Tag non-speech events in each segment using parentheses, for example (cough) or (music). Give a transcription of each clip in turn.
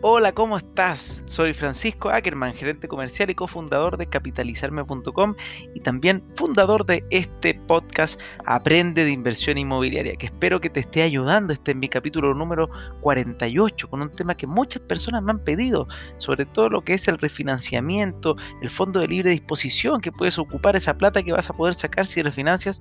Hola, ¿cómo estás? Soy Francisco Ackerman, gerente comercial y cofundador de capitalizarme.com y también fundador de este podcast Aprende de Inversión Inmobiliaria, que espero que te esté ayudando. Este es mi capítulo número 48, con un tema que muchas personas me han pedido, sobre todo lo que es el refinanciamiento, el fondo de libre disposición, que puedes ocupar esa plata que vas a poder sacar si refinancias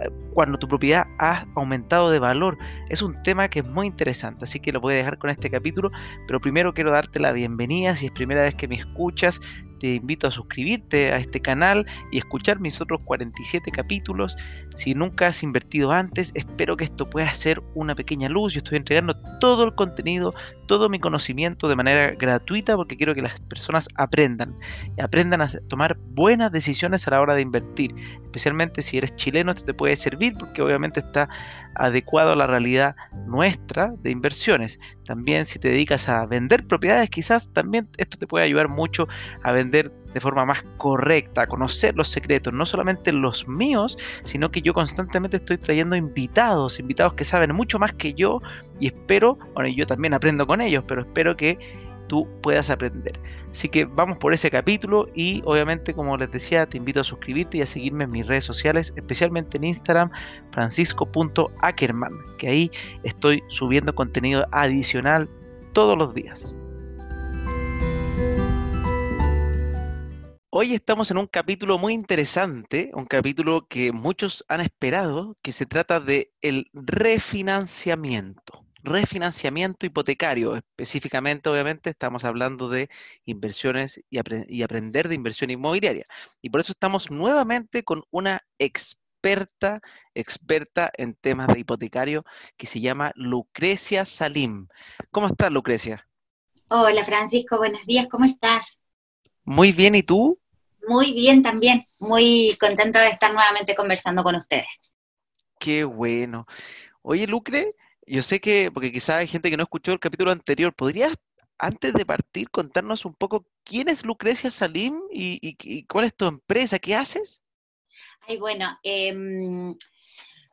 eh, cuando tu propiedad ha aumentado de valor. Es un tema que es muy interesante, así que lo voy a dejar con este capítulo, pero primero quiero darte la bienvenida. Si es primera vez que me escuchas, te invito a suscribirte a este canal y escuchar mis otros 47 capítulos. Si nunca has invertido antes, espero que esto pueda ser una pequeña luz. Yo estoy entregando todo el contenido, todo mi conocimiento de manera gratuita porque quiero que las personas aprendan. Y aprendan a tomar buenas decisiones a la hora de invertir. Especialmente si eres chileno, esto te puede servir porque obviamente está adecuado a la realidad nuestra de inversiones. También si te dedicas a vender propiedades, quizás también esto te puede ayudar mucho a vender de forma más correcta, conocer los secretos, no solamente los míos, sino que yo constantemente estoy trayendo invitados, invitados que saben mucho más que yo y espero, bueno, yo también aprendo con ellos, pero espero que tú puedas aprender. Así que vamos por ese capítulo y obviamente como les decía te invito a suscribirte y a seguirme en mis redes sociales, especialmente en Instagram francisco.ackerman, que ahí estoy subiendo contenido adicional todos los días. Hoy estamos en un capítulo muy interesante, un capítulo que muchos han esperado, que se trata de el refinanciamiento refinanciamiento hipotecario. Específicamente, obviamente, estamos hablando de inversiones y, aprender de inversión inmobiliaria. Y por eso estamos nuevamente con una experta, experta en temas de hipotecario que se llama Lucrecia Salim. ¿Cómo estás, Lucrecia? Hola, Francisco, buenos días, ¿cómo estás? Muy bien, ¿y tú? Muy bien también, muy contenta de estar nuevamente conversando con ustedes. Qué bueno. Oye, Lucre, yo sé que, porque quizás hay gente que no escuchó el capítulo anterior, ¿podrías, antes de partir, contarnos un poco quién es Lucrecia Salim y, cuál es tu empresa? ¿Qué haces? Ay, bueno, em,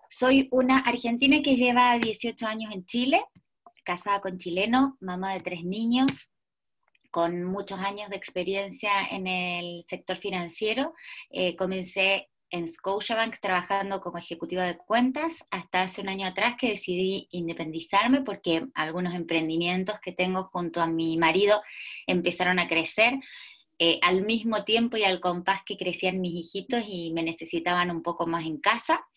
soy una argentina que lleva 18 años en Chile, casada con chileno, mamá de tres niños, con muchos años de experiencia en el sector financiero. Eh, comencé en Scotiabank trabajando como ejecutiva de cuentas hasta hace un año atrás que decidí independizarme porque algunos emprendimientos que tengo junto a mi marido empezaron a crecer eh, al mismo tiempo y al compás que crecían mis hijitos y me necesitaban un poco más en casa.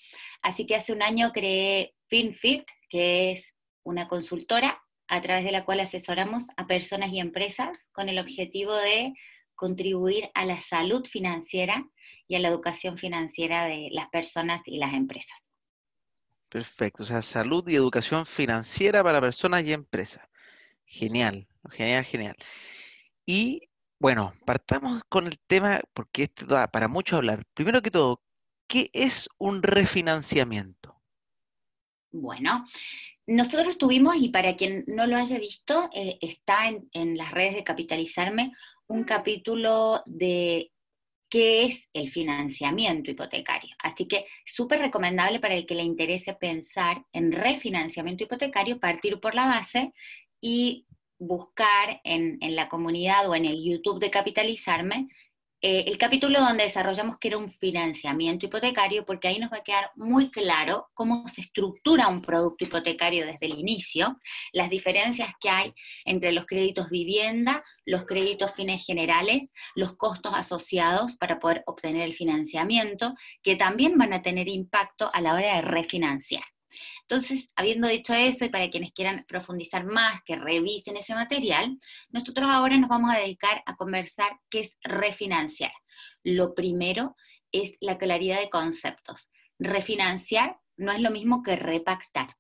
Así que hace un año creé FinFit, que es una consultora a través de la cual asesoramos a personas y empresas con el objetivo de contribuir a la salud financiera y a la educación financiera de las personas y las empresas. Perfecto, o sea, salud y educación financiera para personas y empresas. Genial, genial, genial. Y bueno, partamos con el tema, porque este da para mucho hablar. Primero que todo, ¿qué es un refinanciamiento? Bueno, nosotros tuvimos, y para quien no lo haya visto, eh, está en, en, las redes de Capitalizarme un capítulo de qué es el financiamiento hipotecario. Así que súper recomendable para el que le interese pensar en refinanciamiento hipotecario, partir por la base y buscar en, en la comunidad o en el YouTube de Capitalizarme eh, el capítulo donde desarrollamos que era un financiamiento hipotecario, porque ahí nos va a quedar muy claro cómo se estructura un producto hipotecario desde el inicio, las diferencias que hay entre los créditos vivienda, los créditos fines generales, los costos asociados para poder obtener el financiamiento, que también van a tener impacto a la hora de refinanciar. Entonces, habiendo dicho eso, y para quienes quieran profundizar más, que revisen ese material, nosotros ahora nos vamos a dedicar a conversar qué es refinanciar. Lo primero es la claridad de conceptos. Refinanciar no es lo mismo que repactar.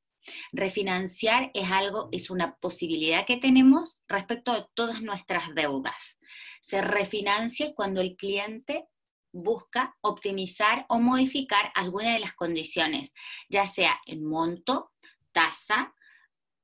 Refinanciar es algo, es una posibilidad que tenemos respecto a todas nuestras deudas. Se refinancia cuando el cliente busca optimizar o modificar alguna de las condiciones, ya sea el monto, tasa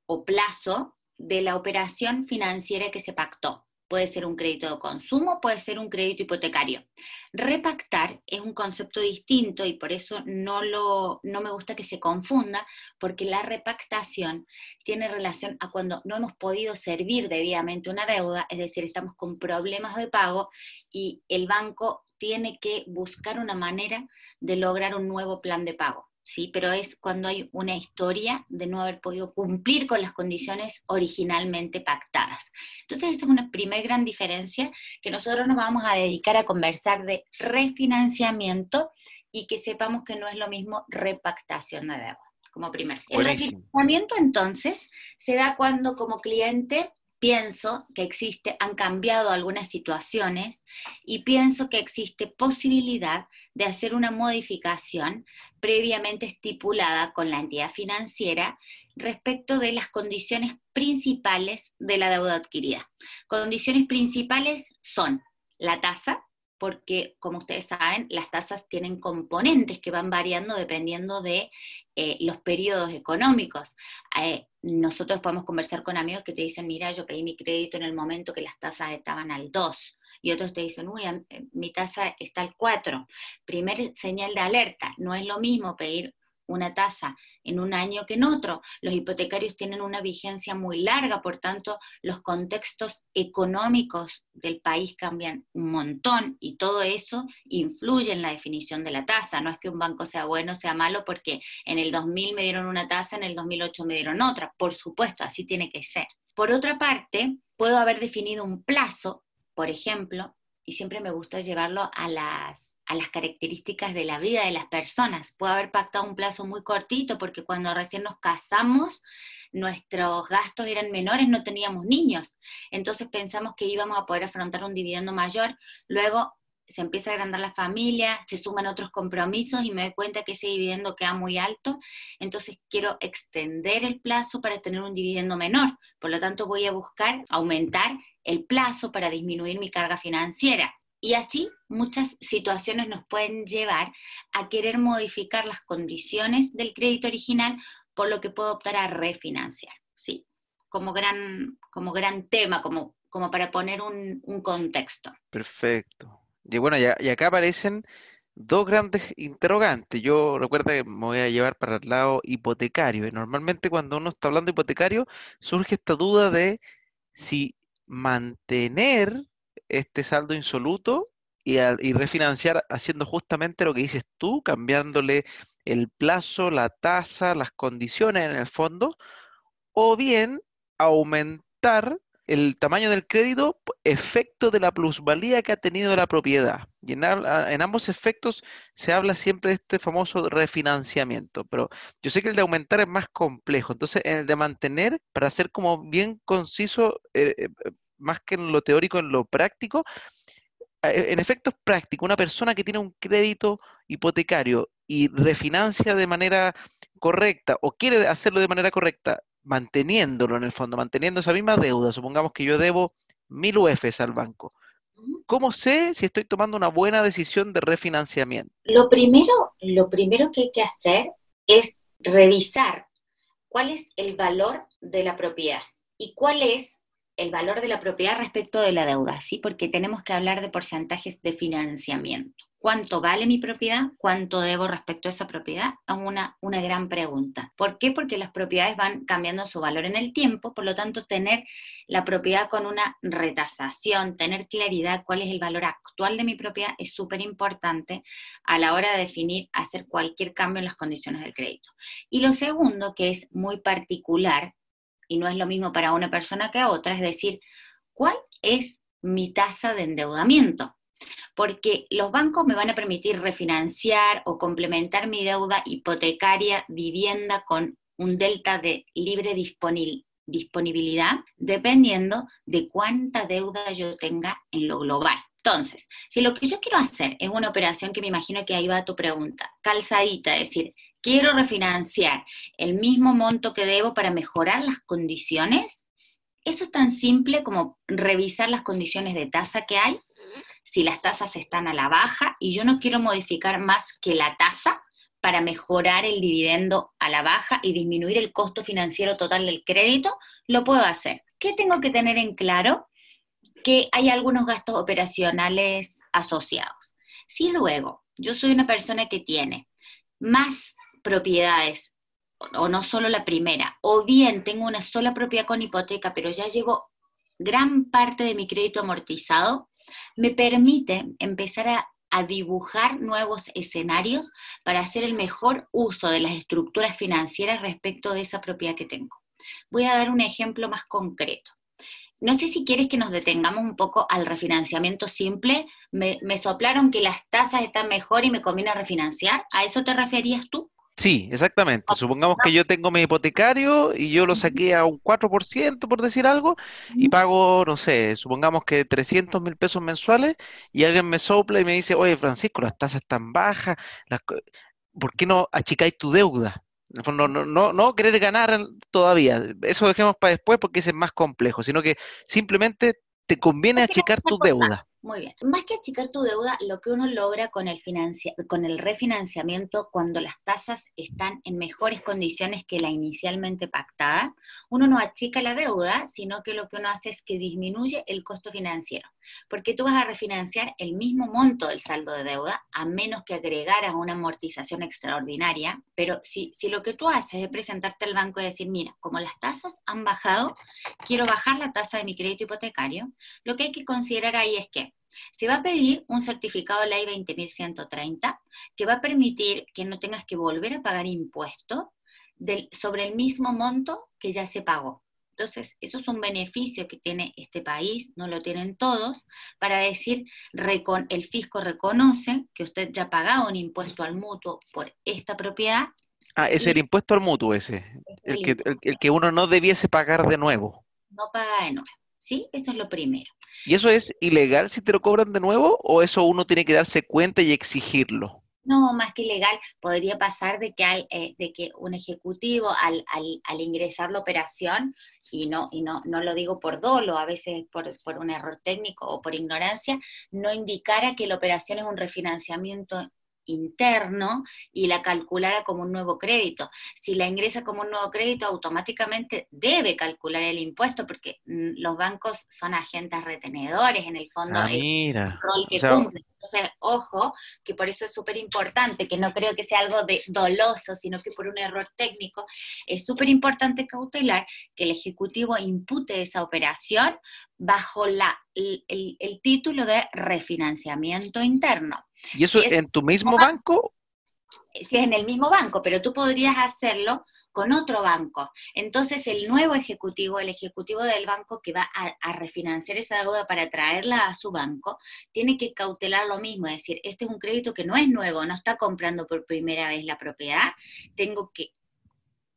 o plazo de la operación financiera que se pactó. puede ser un crédito de consumo, puede ser un crédito hipotecario. Repactar es un concepto distinto y por eso no, lo, no me gusta que se confunda, porque la repactación tiene relación a cuando no hemos podido servir debidamente una deuda, es decir, estamos con problemas de pago y el banco tiene que buscar una manera de lograr un nuevo plan de pago. ¿sí? Pero es cuando hay una historia de no haber podido cumplir con las condiciones originalmente pactadas. Entonces, esa es una primera gran diferencia que nosotros nos vamos a dedicar a conversar de refinanciamiento y que sepamos que no es lo mismo repactación de deuda como primer. El refinanciamiento entonces se da cuando como cliente pienso que existe, han cambiado algunas situaciones y pienso que existe posibilidad de hacer una modificación previamente estipulada con la entidad financiera respecto de las condiciones principales de la deuda adquirida. Condiciones principales son la tasa, porque como ustedes saben, las tasas tienen componentes que van variando dependiendo de eh, los periodos económicos. Eh, nosotros podemos conversar con amigos que te dicen, mira, yo pedí mi crédito en el momento que las tasas estaban al 2, y otros te dicen, uy, mi tasa está al 4. Primer señal de alerta, no es lo mismo pedir una tasa en un año que en otro. Los hipotecarios tienen una vigencia muy larga, por tanto, los contextos económicos del país cambian un montón y todo eso influye en la definición de la tasa. No es que un banco sea bueno o sea malo porque en el 2000 me dieron una tasa, en el 2008 me dieron otra. Por supuesto, así tiene que ser. Por otra parte, puedo haber definido un plazo, por ejemplo, y siempre me gusta llevarlo a las, a las características de la vida de las personas. Puedo haber pactado un plazo muy cortito porque cuando recién nos casamos nuestros gastos eran menores, no teníamos niños. Entonces pensamos que íbamos a poder afrontar un dividendo mayor. Luego se empieza a agrandar la familia, se suman otros compromisos y me doy cuenta que ese dividendo queda muy alto, entonces quiero extender el plazo para tener un dividendo menor. Por lo tanto, voy a buscar aumentar el plazo para disminuir mi carga financiera. Y así muchas situaciones nos pueden llevar a querer modificar las condiciones del crédito original, por lo que puedo optar a refinanciar. Sí, como gran, como gran tema, como, como para poner un, un contexto. Perfecto. Y bueno, y, acá aparecen dos grandes interrogantes. Yo recuerdo que me voy a llevar para el lado hipotecario. Y normalmente cuando uno está hablando hipotecario, surge esta duda de si mantener este saldo insoluto y, y, refinanciar haciendo justamente lo que dices tú, cambiándole el plazo, la tasa, las condiciones en el fondo, o bien aumentar el tamaño del crédito, efecto de la plusvalía que ha tenido la propiedad. Y en, ambos efectos se habla siempre de este famoso refinanciamiento, pero yo sé que el de aumentar es más complejo. Entonces, en el de mantener, para ser como bien conciso, eh, eh, más que en lo teórico, en lo práctico, eh, en efectos prácticos, una persona que tiene un crédito hipotecario y refinancia de manera correcta o quiere hacerlo de manera correcta, manteniéndolo en el fondo, manteniendo esa misma deuda. Supongamos que yo debo mil UFs al banco. ¿Cómo sé si estoy tomando una buena decisión de refinanciamiento? Lo primero, lo primero que hay que hacer es revisar cuál es el valor de la propiedad y cuál es el valor de la propiedad respecto de la deuda, ¿sí? Porque tenemos que hablar de porcentajes de financiamiento cuánto vale mi propiedad, cuánto debo respecto a esa propiedad, es una, una gran pregunta. ¿Por qué? Porque las propiedades van cambiando su valor en el tiempo, por lo tanto, tener la propiedad con una retasación, tener claridad cuál es el valor actual de mi propiedad es súper importante a la hora de definir, hacer cualquier cambio en las condiciones del crédito. Y lo segundo, que es muy particular, y no es lo mismo para una persona que a otra, es decir, ¿cuál es mi tasa de endeudamiento? Porque los bancos me van a permitir refinanciar o complementar mi deuda hipotecaria vivienda con un delta de libre disponibilidad dependiendo de cuánta deuda yo tenga en lo global. Entonces, si lo que yo quiero hacer es una operación que me imagino que ahí va tu pregunta, calzadita, es decir, quiero refinanciar el mismo monto que debo para mejorar las condiciones, eso es tan simple como revisar las condiciones de tasa que hay si las tasas están a la baja y yo no quiero modificar más que la tasa para mejorar el dividendo a la baja y disminuir el costo financiero total del crédito, lo puedo hacer. ¿Qué tengo que tener en claro? que hay algunos gastos operacionales asociados. Si luego yo soy una persona que tiene más propiedades, o no solo la primera, o bien tengo una sola propiedad con hipoteca, pero ya llevo gran parte de mi crédito amortizado, me permite empezar a, dibujar nuevos escenarios para hacer el mejor uso de las estructuras financieras respecto de esa propiedad que tengo. Voy a dar un ejemplo más concreto. No sé si quieres que nos detengamos un poco al refinanciamiento simple. Me, soplaron que las tasas están mejor y me conviene refinanciar. ¿A eso te referías tú? Sí, exactamente. Supongamos que yo tengo mi hipotecario y yo lo saqué a un 4%, por decir algo, y pago, no sé, supongamos que 300 mil pesos mensuales y alguien me sopla y me dice, oye, Francisco, las tasas están bajas, ¿por qué no achicáis tu deuda? No, no, no, no querer ganar todavía, eso dejemos para después porque ese es más complejo, sino que simplemente te conviene achicar tu deuda. Muy bien. Más que achicar tu deuda, lo que uno logra con el, con el refinanciamiento cuando las tasas están en mejores condiciones que la inicialmente pactada, uno no achica la deuda, sino que lo que uno hace es que disminuye el costo financiero. Porque tú vas a refinanciar el mismo monto del saldo de deuda, a menos que agregaras una amortización extraordinaria. Pero si, si lo que tú haces es presentarte al banco y decir, mira, como las tasas han bajado, quiero bajar la tasa de mi crédito hipotecario, lo que hay que considerar ahí es que se va a pedir un certificado de ley 20.130 que va a permitir que no tengas que volver a pagar impuestos sobre el mismo monto que ya se pagó. Entonces, eso es un beneficio que tiene este país, no lo tienen todos, para decir, el fisco reconoce que usted ya ha pagado un impuesto al mutuo por esta propiedad. Ah, es el impuesto al mutuo ese, el que, el que uno no debiese pagar de nuevo. No paga de nuevo, ¿sí? Eso es lo primero. ¿Y eso es ilegal si te lo cobran de nuevo o eso uno tiene que darse cuenta y exigirlo? No, más que ilegal, podría pasar de que, eh, de que un ejecutivo al, ingresar la operación, y no, y no, no lo digo por dolo, a veces por, por un error técnico o por ignorancia, no indicara que la operación es un refinanciamiento interno y la calculara como un nuevo crédito. Si la ingresa como un nuevo crédito, automáticamente debe calcular el impuesto porque mm, los bancos son agentes retenedores, en el fondo, ah, el rol que cumplen. Entonces, ojo, que por eso es súper importante, que no creo que sea algo de doloso, sino que por un error técnico, es súper importante cautelar que el Ejecutivo impute esa operación bajo la, el, título de refinanciamiento interno. ¿Y eso es en tu mismo banco? Si es en el mismo banco, pero tú podrías hacerlo con otro banco. Entonces el nuevo ejecutivo, el ejecutivo del banco que va a, refinanciar esa deuda para traerla a su banco, tiene que cautelar lo mismo, es decir, este es un crédito que no es nuevo, no está comprando por primera vez la propiedad, tengo que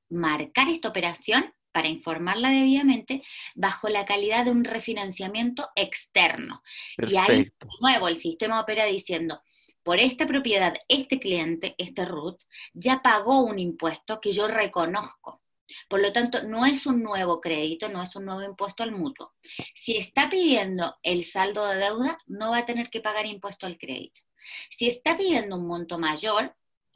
marcar esta operación para informarla debidamente bajo la calidad de un refinanciamiento externo. Y ahí, de nuevo, el sistema opera diciendo, por esta propiedad, este cliente, este root, ya pagó un impuesto que yo reconozco. Por lo tanto, no es un nuevo crédito, no es un nuevo impuesto al mutuo. Si está pidiendo el saldo de deuda, no va a tener que pagar impuesto al crédito. Si está pidiendo un monto mayor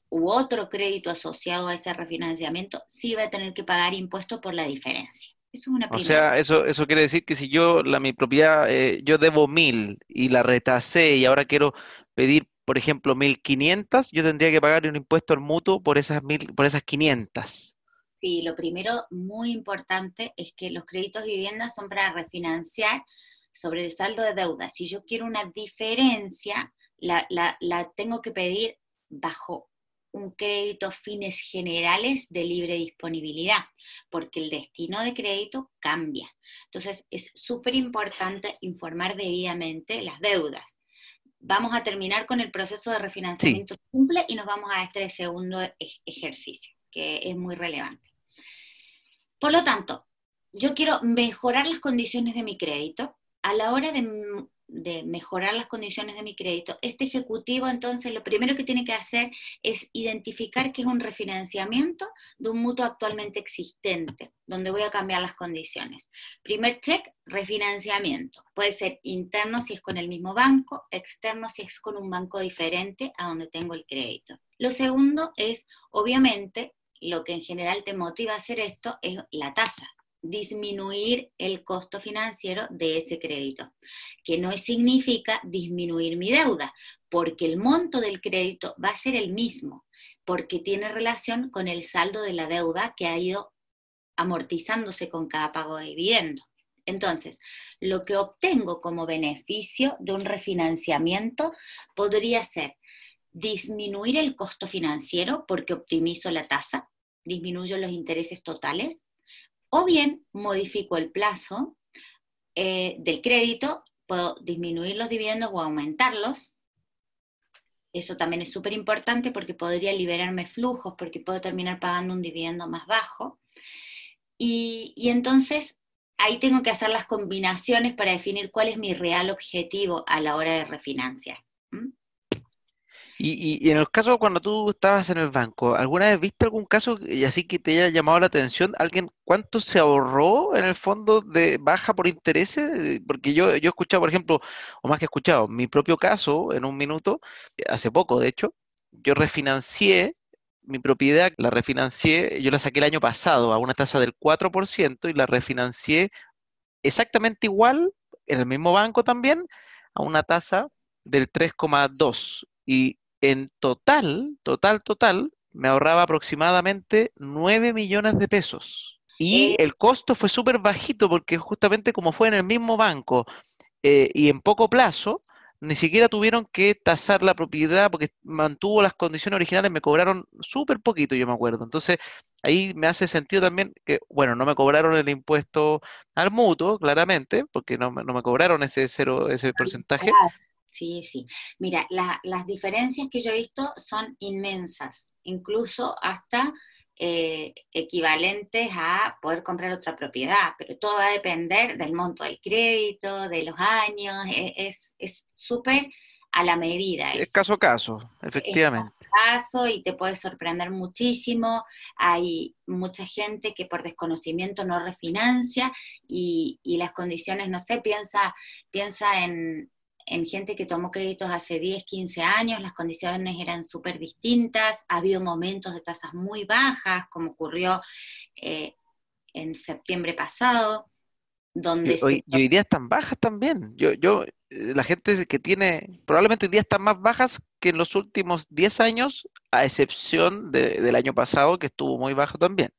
u otro crédito asociado a ese refinanciamiento, sí va a tener que pagar impuesto por la diferencia. Eso es una o sea, eso, eso quiere decir que si yo, la, mi propiedad, eh, yo debo mil y la retrasé y ahora quiero pedir por ejemplo, 1.500, yo tendría que pagar un impuesto al mutuo por esas, mil, por esas 500. Sí, lo primero muy importante es que los créditos de vivienda son para refinanciar sobre el saldo de deuda. Si yo quiero una diferencia, la, la tengo que pedir bajo un crédito fines generales de libre disponibilidad, porque el destino de crédito cambia. Entonces, es súper importante informar debidamente las deudas vamos a terminar con el proceso de refinanciamiento simple y nos vamos a este segundo ejercicio, que es muy relevante. Por lo tanto, yo quiero mejorar las condiciones de mi crédito. A la hora de de mejorar las condiciones de mi crédito, este ejecutivo entonces lo primero que tiene que hacer es identificar que es un refinanciamiento de un mutuo actualmente existente, donde voy a cambiar las condiciones. Primer check, refinanciamiento. Puede ser interno si es con el mismo banco, externo si es con un banco diferente a donde tengo el crédito. Lo segundo es, obviamente, lo que en general te motiva a hacer esto es la tasa disminuir el costo financiero de ese crédito, que no significa disminuir mi deuda, porque el monto del crédito va a ser el mismo, porque tiene relación con el saldo de la deuda que ha ido amortizándose con cada pago de dividendo. Entonces, lo que obtengo como beneficio de un refinanciamiento podría ser disminuir el costo financiero porque optimizo la tasa, disminuyo los intereses totales, o bien modifico el plazo eh, del crédito, puedo disminuir los dividendos o aumentarlos. Eso también es súper importante porque podría liberarme flujos, porque puedo terminar pagando un dividendo más bajo. Y, y entonces ahí tengo que hacer las combinaciones para definir cuál es mi real objetivo a la hora de refinanciar. Y, en el caso cuando tú estabas en el banco, ¿alguna vez viste algún caso y así que te haya llamado la atención? ¿Alguien cuánto se ahorró en el fondo de baja por intereses? Porque yo, yo he escuchado, por ejemplo, o más que he escuchado, mi propio caso en un minuto, hace poco de hecho, yo refinancié mi propiedad, la refinancié, yo la saqué el año pasado a una tasa del 4% y la refinancié exactamente igual, en el mismo banco también, a una tasa del 3,2%. Y en total, total, total, me ahorraba aproximadamente 9 millones de pesos. Y el costo fue súper bajito porque justamente como fue en el mismo banco eh, y en poco plazo, ni siquiera tuvieron que tasar la propiedad porque mantuvo las condiciones originales, me cobraron súper poquito, yo me acuerdo. Entonces, ahí me hace sentido también que, bueno, no me cobraron el impuesto al mutuo, claramente, porque no, no me cobraron ese cero, ese porcentaje, Sí, sí. Mira, las diferencias que yo he visto son inmensas, incluso hasta eh, equivalentes a poder comprar otra propiedad, pero todo va a depender del monto del crédito, de los años, e, es súper a la medida. Es caso a caso, efectivamente. Es caso a caso y te puede sorprender muchísimo. Hay mucha gente que por desconocimiento no refinancia y, y las condiciones, no sé, piensa, piensa en, en gente que tomó créditos hace 10, 15 años, las condiciones eran súper distintas, ha habido momentos de tasas muy bajas, como ocurrió eh, en septiembre pasado, donde... Y, hoy, día están bajas también. Yo, yo, eh, la gente que tiene, probablemente hoy día están más bajas que en los últimos 10 años, a excepción del año pasado, que estuvo muy bajo también.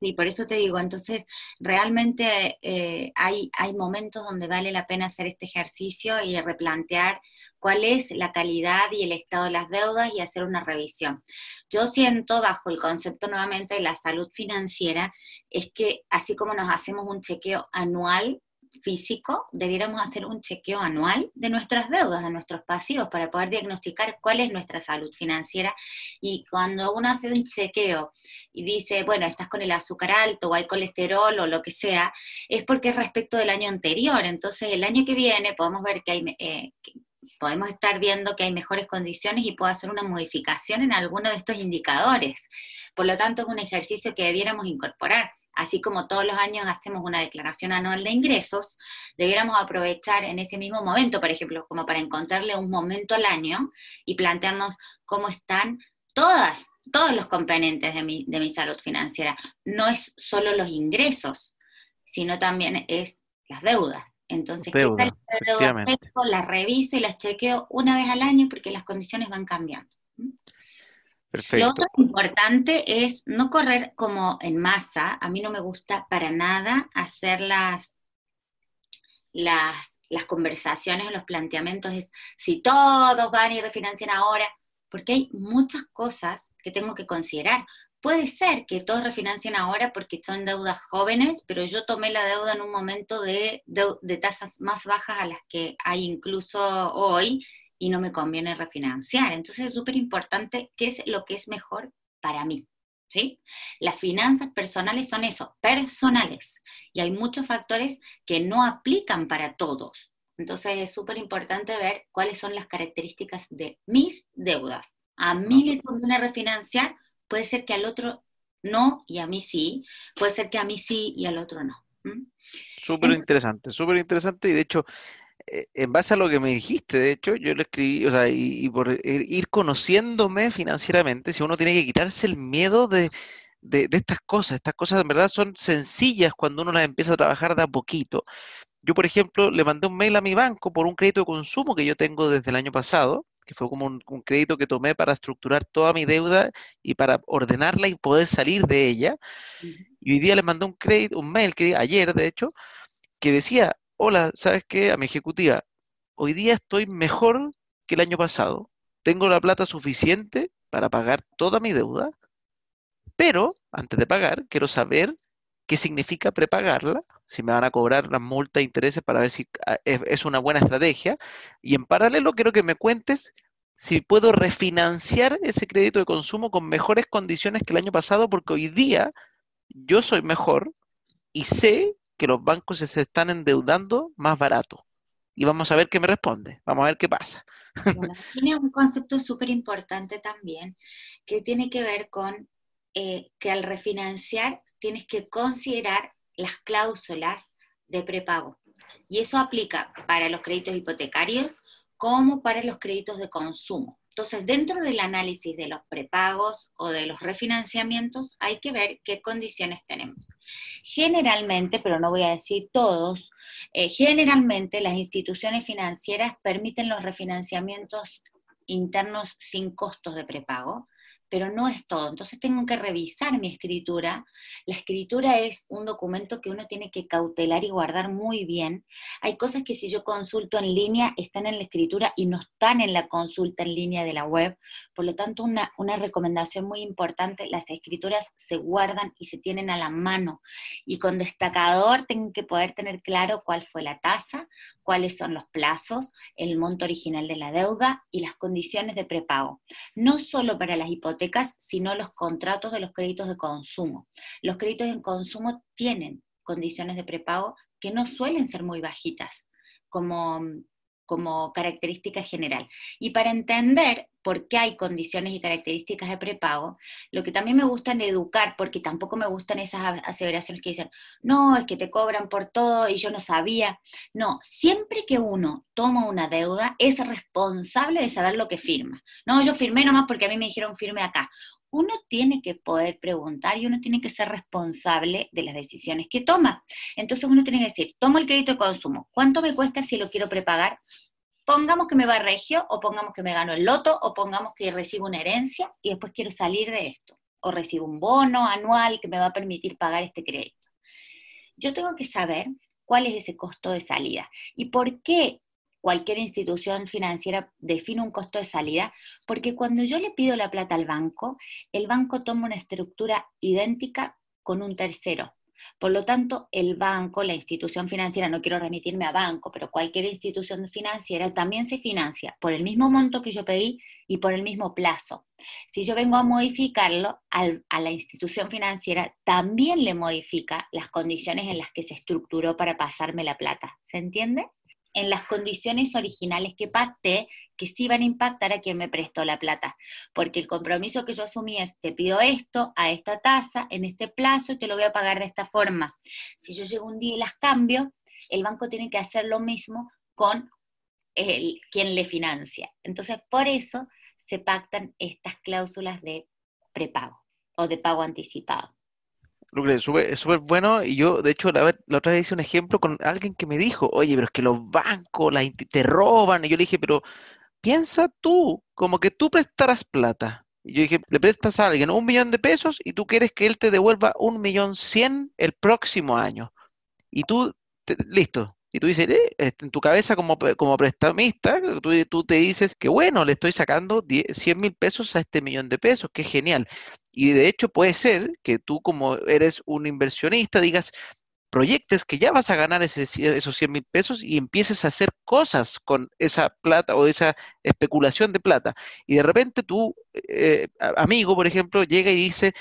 Sí, por eso te digo, entonces realmente eh, hay, hay momentos donde vale la pena hacer este ejercicio y replantear cuál es la calidad y el estado de las deudas y hacer una revisión. Yo siento, bajo el concepto nuevamente de la salud financiera, es que así como nos hacemos un chequeo anual físico, debiéramos hacer un chequeo anual de nuestras deudas, de nuestros pasivos, para poder diagnosticar cuál es nuestra salud financiera. Y cuando uno hace un chequeo y dice, bueno, estás con el azúcar alto o hay colesterol o lo que sea, es porque es respecto del año anterior. Entonces, el año que viene podemos ver que hay... Eh, podemos estar viendo que hay mejores condiciones y puedo hacer una modificación en alguno de estos indicadores. Por lo tanto, es un ejercicio que debiéramos incorporar así como todos los años hacemos una declaración anual de ingresos, debiéramos aprovechar en ese mismo momento, por ejemplo, como para encontrarle un momento al año y plantearnos cómo están todas, todos los componentes de mi, de mi salud financiera. No es solo los ingresos, sino también es las deudas. Entonces, ¿qué tal deuda? Las reviso y las chequeo una vez al año porque las condiciones van cambiando. Lo otro importante es no correr como en masa. A mí no me gusta para nada hacer las, las, las conversaciones o los planteamientos es si todos van y refinancian ahora, porque hay muchas cosas que tengo que considerar. Puede ser que todos refinancien ahora porque son deudas jóvenes, pero yo tomé la deuda en un momento de, de tasas más bajas a las que hay incluso hoy y no me conviene refinanciar. Entonces es súper importante qué es lo que es mejor para mí. ¿Sí? Las finanzas personales son eso, personales. Y hay muchos factores que no aplican para todos. Entonces es súper importante ver cuáles son las características de mis deudas. A mí me conviene refinanciar, puede ser que al otro no y a mí sí, puede ser que a mí sí y al otro no. Súper interesante, súper interesante y de hecho en base a lo que me dijiste, de hecho, yo lo escribí, o sea, y, por ir conociéndome financieramente, si uno tiene que quitarse el miedo de, de, de, estas cosas. Estas cosas en verdad son sencillas cuando uno las empieza a trabajar de a poquito. Yo, por ejemplo, le mandé un mail a mi banco por un crédito de consumo que yo tengo desde el año pasado, que fue como un, crédito que tomé para estructurar toda mi deuda y para ordenarla y poder salir de ella. Y hoy día le mandé un crédito, un mail que ayer, de hecho, que decía, hola, ¿sabes qué? A mi ejecutiva, hoy día estoy mejor que el año pasado. Tengo la plata suficiente para pagar toda mi deuda, pero antes de pagar, quiero saber qué significa prepagarla, si me van a cobrar las multas e intereses para ver si ah, es, una buena estrategia. Y en paralelo quiero que me cuentes si puedo refinanciar ese crédito de consumo con mejores condiciones que el año pasado, porque hoy día yo soy mejor y sé que los bancos se están endeudando más barato. Y vamos a ver qué me responde, vamos a ver qué pasa. tiene un concepto súper importante también, que tiene que ver con eh, que al refinanciar tienes que considerar las cláusulas de prepago. Y eso aplica para los créditos hipotecarios como para los créditos de consumo. Entonces, dentro del análisis de los prepagos o de los refinanciamientos, hay que ver qué condiciones tenemos. Generalmente, pero no voy a decir todos, eh, generalmente las instituciones financieras permiten los refinanciamientos internos sin costos de prepago, pero no es todo. Entonces tengo que revisar mi escritura. La escritura es un documento que uno tiene que cautelar y guardar muy bien. Hay cosas que si yo consulto en línea están en la escritura y no están en la consulta en línea de la web. Por lo tanto, una, una recomendación muy importante, las escrituras se guardan y se tienen a la mano. Y con destacador tengo que poder tener claro cuál fue la tasa, cuáles son los plazos, el monto original de la deuda y las condiciones de prepago. No solo para las hipotecas, sino los contratos de los créditos de consumo. Los créditos de consumo tienen condiciones de prepago que no suelen ser muy bajitas, como como característica general. Y para entender por qué hay condiciones y características de prepago, lo que también me gusta en educar, porque tampoco me gustan esas aseveraciones que dicen, no, es que te cobran por todo y yo no sabía. No, siempre que uno toma una deuda, es responsable de saber lo que firma. No, yo firmé nomás porque a mí me dijeron firme acá uno tiene que poder preguntar y uno tiene que ser responsable de las decisiones que toma. Entonces uno tiene que decir, tomo el crédito de consumo, ¿cuánto me cuesta si lo quiero prepagar? Pongamos que me va regio, o pongamos que me gano el loto, o pongamos que recibo una herencia y después quiero salir de esto, o recibo un bono anual que me va a permitir pagar este crédito. Yo tengo que saber cuál es ese costo de salida y por qué cualquier institución financiera define un costo de salida, porque cuando yo le pido la plata al banco, el banco toma una estructura idéntica con un tercero. Por lo tanto, el banco, la institución financiera, no quiero remitirme a banco, pero cualquier institución financiera también se financia por el mismo monto que yo pedí y por el mismo plazo. Si yo vengo a modificarlo, a la institución financiera también le modifica las condiciones en las que se estructuró para pasarme la plata. ¿Se entiende? En las condiciones originales que pacté, que sí van a impactar a quien me prestó la plata. Porque el compromiso que yo asumí es, te pido esto a esta tasa, en este plazo, y te lo voy a pagar de esta forma. Si yo llego un día y las cambio, el banco tiene que hacer lo mismo con el, quien le financia. Entonces, por eso se pactan estas cláusulas de prepago o de pago anticipado es súper bueno y yo, de hecho, la, la, otra vez hice un ejemplo con alguien que me dijo, oye, pero es que los bancos la, te roban. Y yo le dije, pero piensa tú, como que tú prestaras plata. Y yo dije, le prestas a alguien un millón de pesos y tú quieres que él te devuelva un millón cien el próximo año. Y tú, listo, y tú dices, eh, este, en tu cabeza como, como prestamista, tú, tú, te dices que bueno, le estoy sacando 100 mil pesos a este millón de pesos, que genial. Y de hecho puede ser que tú como eres un inversionista digas, proyectes que ya vas a ganar ese, esos 100 mil pesos y empieces a hacer cosas con esa plata o esa especulación de plata. Y de repente tu eh, amigo, por ejemplo, llega y dice,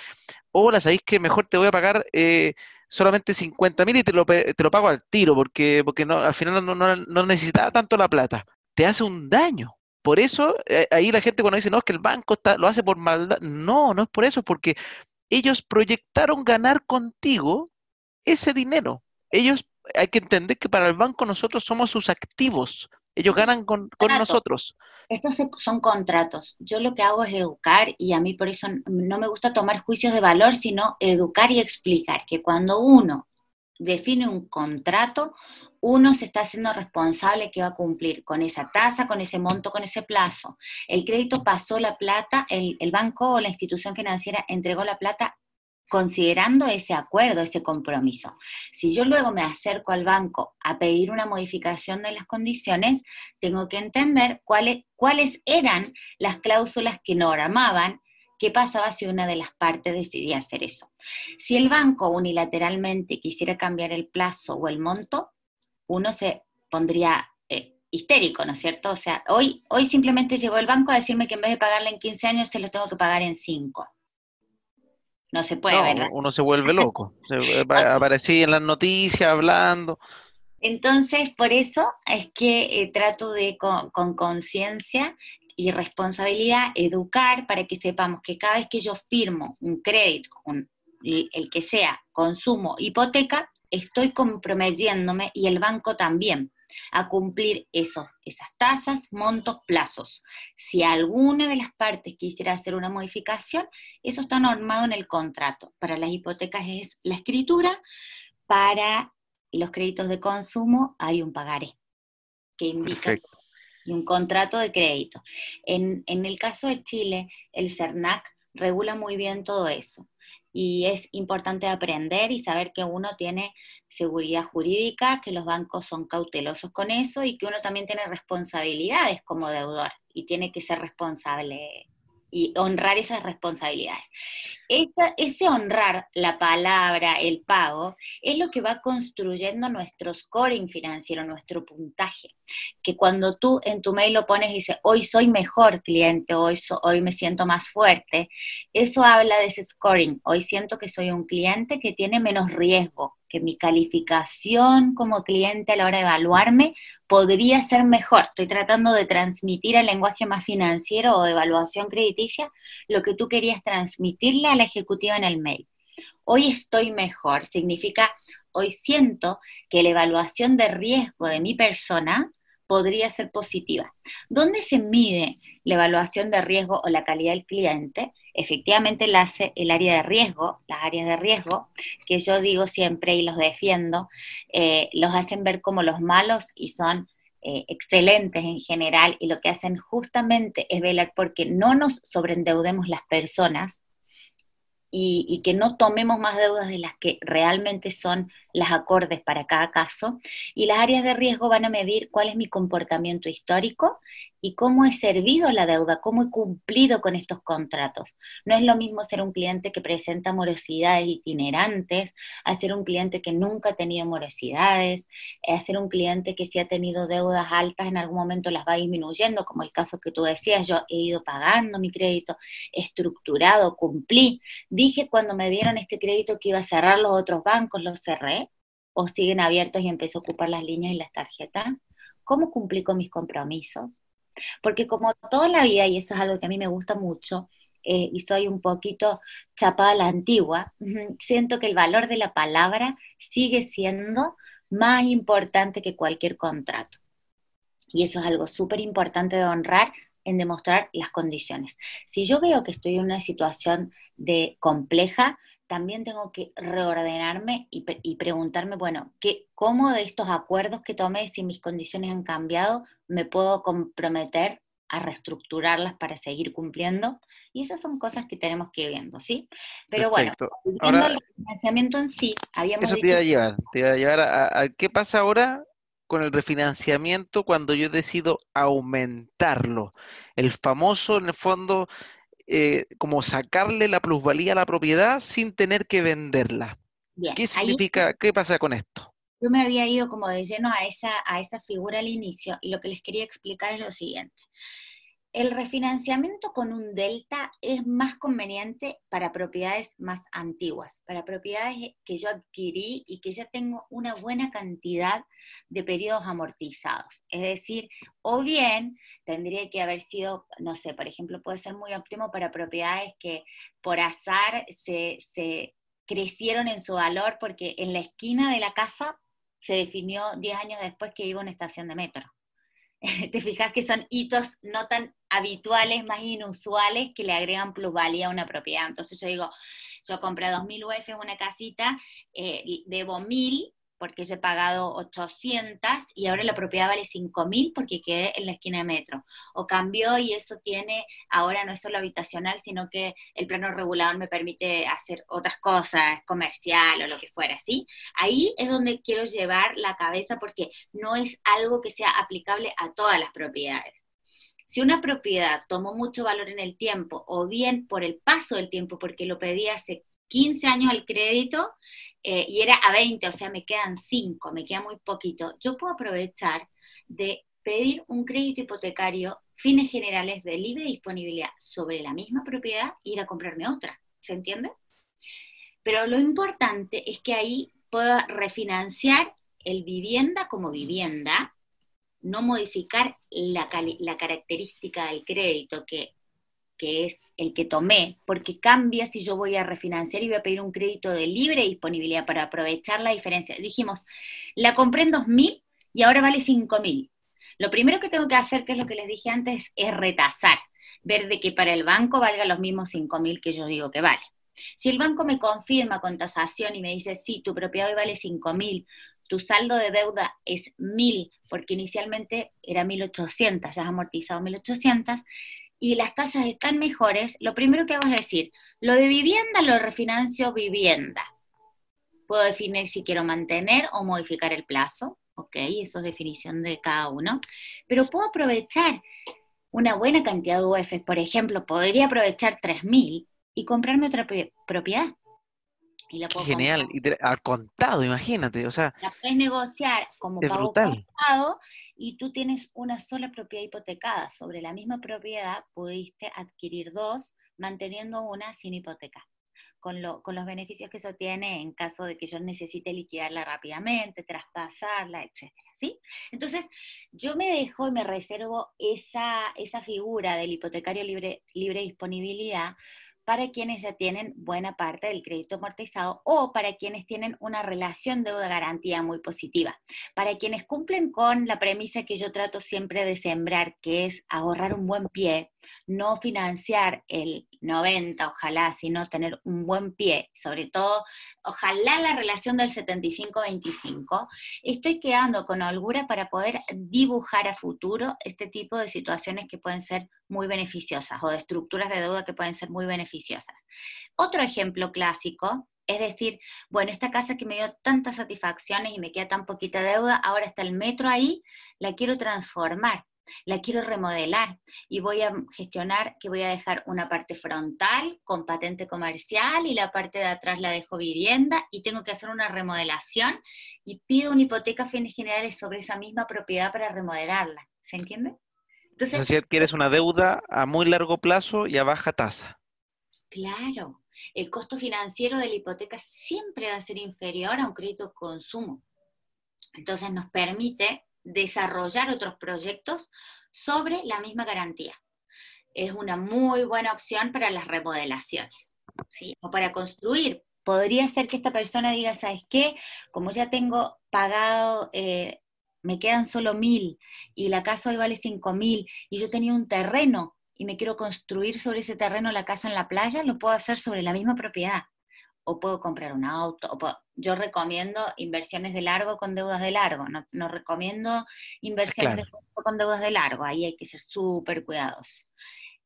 hola, ¿sabéis que mejor te voy a pagar eh, solamente 50 mil y te lo, te lo pago al tiro, porque, porque no, al final no, no, necesitaba tanto la plata. Te hace un daño. Por eso, eh, ahí la gente cuando dice, no, es que el banco está, lo hace por maldad. No, no es por eso, porque ellos proyectaron ganar contigo ese dinero. Ellos, hay que entender que para el banco nosotros somos sus activos. Ellos ganan con, con nosotros. estos son contratos. Yo lo que hago es educar y a mí por eso no me gusta tomar juicios de valor, sino educar y explicar que cuando uno define un contrato, uno se está haciendo responsable que va a cumplir con esa tasa, con ese monto, con ese plazo. El crédito pasó la plata, el, el banco o la institución financiera entregó la plata considerando ese acuerdo, ese compromiso. Si yo luego me acerco al banco a pedir una modificación de las condiciones, tengo que entender cuáles, cuáles eran las cláusulas que normaban qué pasaba si una de las partes decidía hacer eso. Si el banco unilateralmente quisiera cambiar el plazo o el monto, uno se pondría eh, histérico, ¿no es cierto? O sea, hoy, hoy simplemente llegó el banco a decirme que en vez de pagarle en 15 años, te lo tengo que pagar en 5 no se puede, ¿verdad? Uno se vuelve loco. (laughs) se, aparecía en las noticias hablando. Entonces, por eso es que eh, trato de, con conciencia y responsabilidad, educar para que sepamos que cada vez que yo firmo un crédito, el que sea, consumo, hipoteca, estoy comprometiéndome y el banco también a cumplir esas tasas, montos, plazos. Si alguna de las partes quisiera hacer una modificación, eso está normado en el contrato. Para las hipotecas es la escritura, para los créditos de consumo hay un pagaré que indica y un contrato de crédito. En, en el caso de Chile, el CERNAC regula muy bien todo eso y es importante aprender y saber que uno tiene seguridad jurídica, que los bancos son cautelosos con eso y que uno también tiene responsabilidades como deudor y tiene que ser responsable y honrar esas responsabilidades. ese honrar la palabra, el pago, es lo que va construyendo nuestro scoring financiero, nuestro puntaje. Que cuando tú en tu mail lo pones y dices, hoy soy mejor cliente, hoy, hoy me siento más fuerte, eso habla de ese scoring. Hoy siento que soy un cliente que tiene menos riesgo, que mi calificación como cliente a la hora de evaluarme podría ser mejor. Estoy tratando de transmitir al lenguaje más financiero o de evaluación crediticia lo que tú querías transmitirle a la ejecutiva en el mail. Hoy estoy mejor, significa hoy siento que la evaluación de riesgo de mi persona podría ser positiva. ¿Dónde se mide la evaluación de riesgo o la calidad del cliente? Efectivamente la hace el área de riesgo, las áreas de riesgo, que yo digo siempre y los defiendo, eh, los hacen ver como los malos y son eh, excelentes en general y lo que hacen justamente es velar porque no nos sobreendeudemos las personas, y, que no tomemos más deudas de las que realmente son las acordes para cada caso. Y las áreas de riesgo van a medir cuál es mi comportamiento histórico y cómo he servido la deuda, cómo he cumplido con estos contratos. No es lo mismo ser un cliente que presenta morosidades itinerantes, a ser un cliente que nunca ha tenido morosidades, a ser un cliente que si ha tenido deudas altas en algún momento las va disminuyendo, como el caso que tú decías, yo he ido pagando mi crédito estructurado, cumplí. Dije cuando me dieron este crédito que iba a cerrar los otros bancos, los cerré, o siguen abiertos y empecé a ocupar las líneas y las tarjetas. ¿Cómo cumplí con mis compromisos? Porque como toda la vida, y eso es algo que a mí me gusta mucho, eh, y soy un poquito chapada a la antigua, siento que el valor de la palabra sigue siendo más importante que cualquier contrato. Y eso es algo súper importante de honrar en demostrar las condiciones. Si yo veo que estoy en una situación de compleja, también tengo que reordenarme y, y, preguntarme, bueno, ¿qué, ¿cómo de estos acuerdos que tomé, si mis condiciones han cambiado, me puedo comprometer a reestructurarlas para seguir cumpliendo? Y esas son cosas que tenemos que ir viendo, ¿sí? Pero bueno, viendo el financiamiento en sí, habíamos eso te iba a llevar, te iba a llevar a, qué pasa ahora con el refinanciamiento cuando yo decido aumentarlo. El famoso, en el fondo, eh, como sacarle la plusvalía a la propiedad sin tener que venderla. ¿Qué significa, qué pasa con esto? Yo me había ido como de lleno a esa, a esa figura al inicio y lo que les quería explicar es lo siguiente. El refinanciamiento con un delta es más conveniente para propiedades más antiguas, para propiedades que yo adquirí y que ya tengo una buena cantidad de periodos amortizados. Es decir, o bien tendría que haber sido, no sé, por ejemplo, puede ser muy óptimo para propiedades que por azar se, se crecieron en su valor porque en la esquina de la casa se definió 10 años después que iba una estación de metro (laughs) te fijas que son hitos no tan habituales, más inusuales, que le agregan plusvalía a una propiedad. Entonces yo digo, yo compré 2.000 UF en una casita, eh, debo 1.000 porque yo he pagado 800 y ahora la propiedad vale 5.000 porque quedé en la esquina de metro. O cambió y eso tiene, ahora no es solo habitacional, sino que el plano regulador me permite hacer otras cosas, comercial o lo que fuera, ¿sí? Ahí es donde quiero llevar la cabeza porque no es algo que sea aplicable a todas las propiedades. Si una propiedad tomó mucho valor en el tiempo o bien por el paso del tiempo, porque lo pedí hace 15 años al crédito eh, y era a 20, o sea, me quedan 5, me queda muy poquito, yo puedo aprovechar de pedir un crédito hipotecario, fines generales de libre disponibilidad sobre la misma propiedad e ir a comprarme otra, ¿se entiende? Pero lo importante es que ahí pueda refinanciar el vivienda como vivienda, no modificar la, la característica del crédito, que que es el que tomé, porque cambia si yo voy a refinanciar y voy a pedir un crédito de libre disponibilidad para aprovechar la diferencia. Dijimos, la compré en 2.000 y ahora vale 5.000. Lo primero que tengo que hacer, que es lo que les dije antes, es retasar, ver de que para el banco valga los mismos 5.000 que yo digo que vale. Si el banco me confirma con tasación y me dice, sí, tu propiedad hoy vale 5.000, tu saldo de deuda es 1.000, porque inicialmente era 1.800, ya has amortizado 1.800, y las tasas están mejores, lo primero que hago es decir, lo de vivienda lo refinancio vivienda. Puedo definir si quiero mantener o modificar el plazo, ok, eso es definición de cada uno, pero puedo aprovechar una buena cantidad de UF, por ejemplo, podría aprovechar 3.000 y comprarme otra propiedad. Genial, y al contado, imagínate, o sea. La puedes negociar como pago contado y tú tienes una sola propiedad hipotecada. Sobre la misma propiedad pudiste adquirir dos, manteniendo una sin hipoteca, con, lo, con los beneficios que eso tiene en caso de que yo necesite liquidarla rápidamente, traspasarla, etcétera, ¿sí? Entonces, yo me dejo y me reservo esa, esa figura del hipotecario libre, libre disponibilidad para quienes ya tienen buena parte del crédito amortizado o para quienes tienen una relación deuda-garantía muy positiva. Para quienes cumplen con la premisa que yo trato siempre de sembrar, que es ahorrar un buen pie, no financiar el 90, ojalá, sino tener un buen pie, sobre todo, ojalá la relación del 75-25, estoy quedando con holgura para poder dibujar a futuro este tipo de situaciones que pueden ser muy beneficiosas o de estructuras de deuda que pueden ser muy beneficiosas. Otro ejemplo clásico es decir, bueno, esta casa que me dio tantas satisfacciones y me queda tan poquita deuda, ahora está el metro ahí, la quiero transformar la quiero remodelar y voy a gestionar que voy a dejar una parte frontal con patente comercial y la parte de atrás la dejo vivienda y tengo que hacer una remodelación y pido una hipoteca a fines generales sobre esa misma propiedad para remodelarla. ¿Se entiende? Entonces, si adquieres una deuda a muy largo plazo y a baja tasa. Claro, el costo financiero de la hipoteca siempre va a ser inferior a un crédito de consumo. Entonces nos permite desarrollar otros proyectos sobre la misma garantía. Es una muy buena opción para las remodelaciones, ¿sí? O para construir. Podría ser que esta persona diga, ¿sabes qué? Como ya tengo pagado, eh, me quedan solo mil y la casa hoy vale cinco mil y yo tenía un terreno y me quiero construir sobre ese terreno la casa en la playa, lo puedo hacer sobre la misma propiedad o puedo comprar un auto. yo recomiendo inversiones de largo con deudas de largo, no, recomiendo inversiones de con deudas de largo, ahí hay que ser súper cuidadosos.